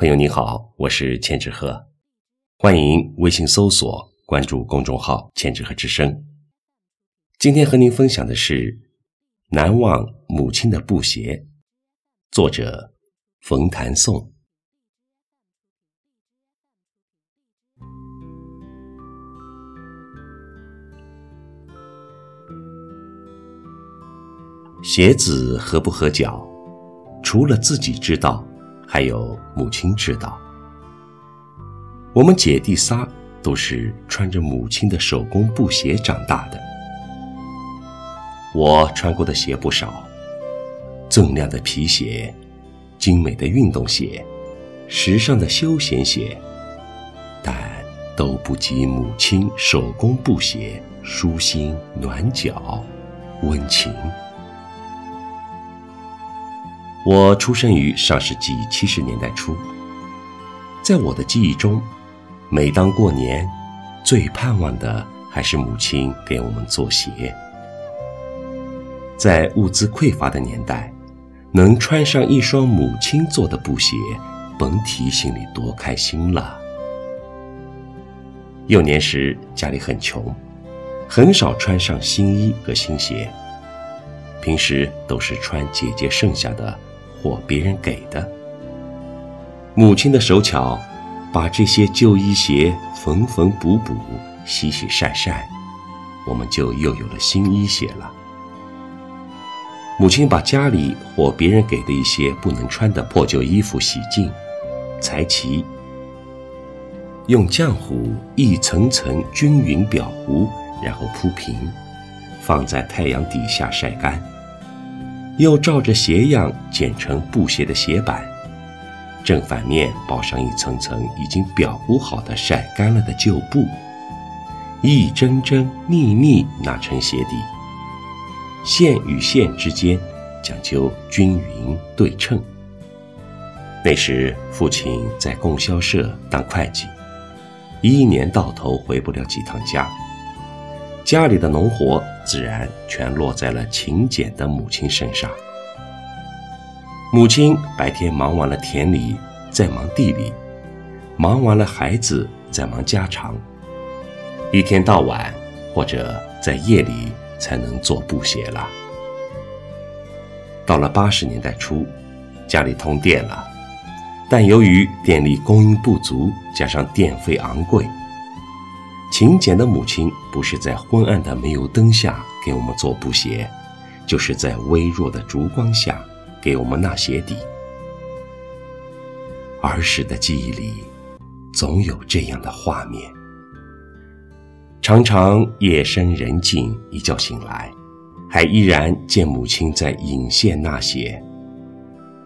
朋友你好，我是千纸鹤，欢迎微信搜索关注公众号“千纸鹤之声”。今天和您分享的是《难忘母亲的布鞋》，作者冯谭颂。鞋子合不合脚，除了自己知道。还有母亲知道，我们姐弟仨都是穿着母亲的手工布鞋长大的。我穿过的鞋不少，锃亮的皮鞋、精美的运动鞋、时尚的休闲鞋，但都不及母亲手工布鞋舒心、暖脚、温情。我出生于上世纪七十年代初，在我的记忆中，每当过年，最盼望的还是母亲给我们做鞋。在物资匮乏的年代，能穿上一双母亲做的布鞋，甭提心里多开心了。幼年时家里很穷，很少穿上新衣和新鞋，平时都是穿姐姐剩下的。或别人给的，母亲的手巧，把这些旧衣鞋缝缝补补、洗洗晒晒，我们就又有了新衣鞋了。母亲把家里或别人给的一些不能穿的破旧衣服洗净、裁齐，用浆糊一层层均匀裱糊，然后铺平，放在太阳底下晒干。又照着鞋样剪成布鞋的鞋板，正反面包上一层层已经裱糊好的晒干了的旧布，一针针密密拿成鞋底，线与线之间讲究均匀对称。那时父亲在供销社当会计，一年到头回不了几趟家。家里的农活自然全落在了勤俭的母亲身上。母亲白天忙完了田里，再忙地里，忙完了孩子，再忙家常，一天到晚或者在夜里才能做布鞋了。到了八十年代初，家里通电了，但由于电力供应不足，加上电费昂贵。勤俭的母亲不是在昏暗的煤油灯下给我们做布鞋，就是在微弱的烛光下给我们纳鞋底。儿时的记忆里，总有这样的画面：常常夜深人静，一觉醒来，还依然见母亲在引线纳鞋。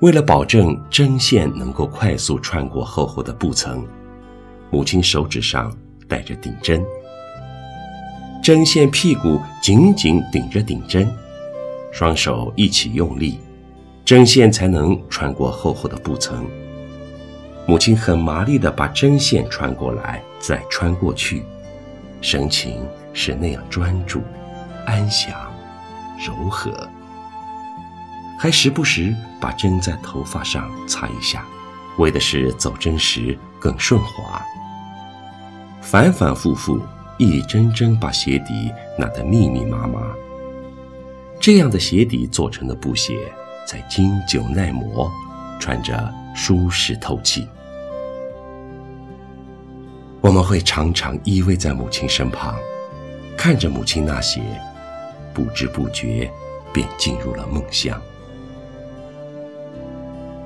为了保证针线能够快速穿过厚厚的布层，母亲手指上。带着顶针，针线屁股紧紧顶着顶针，双手一起用力，针线才能穿过厚厚的布层。母亲很麻利地把针线穿过来，再穿过去，神情是那样专注、安详、柔和，还时不时把针在头发上擦一下，为的是走针时更顺滑。反反复复，一针针把鞋底纳得密密麻麻。这样的鞋底做成的布鞋，才经久耐磨，穿着舒适透气。我们会常常依偎在母亲身旁，看着母亲纳鞋，不知不觉便进入了梦乡。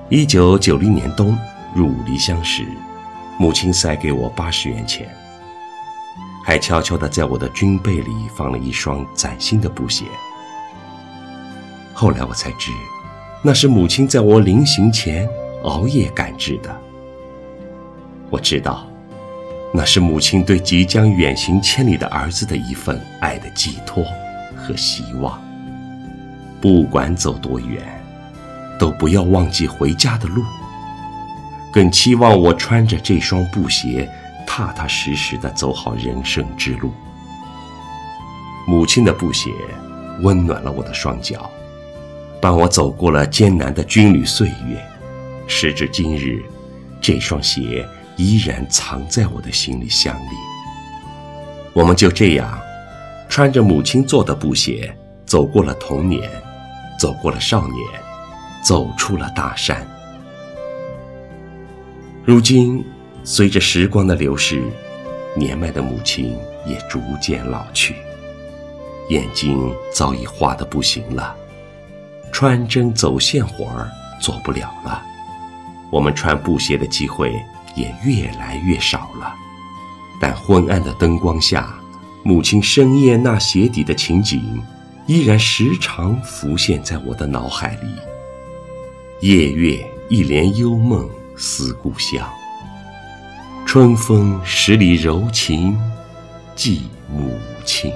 一九九零年冬入伍离乡时，母亲塞给我八十元钱。还悄悄地在我的军被里放了一双崭新的布鞋。后来我才知，那是母亲在我临行前熬夜赶制的。我知道，那是母亲对即将远行千里的儿子的一份爱的寄托和希望。不管走多远，都不要忘记回家的路。更期望我穿着这双布鞋。踏踏实实地走好人生之路。母亲的布鞋温暖了我的双脚，伴我走过了艰难的军旅岁月。时至今日，这双鞋依然藏在我的行李箱里。我们就这样，穿着母亲做的布鞋，走过了童年，走过了少年，走出了大山。如今，随着时光的流逝，年迈的母亲也逐渐老去，眼睛早已花得不行了，穿针走线活儿做不了了，我们穿布鞋的机会也越来越少了。但昏暗的灯光下，母亲深夜纳鞋底的情景，依然时常浮现在我的脑海里。夜月一帘幽梦思故乡，春风十里柔情寄母亲。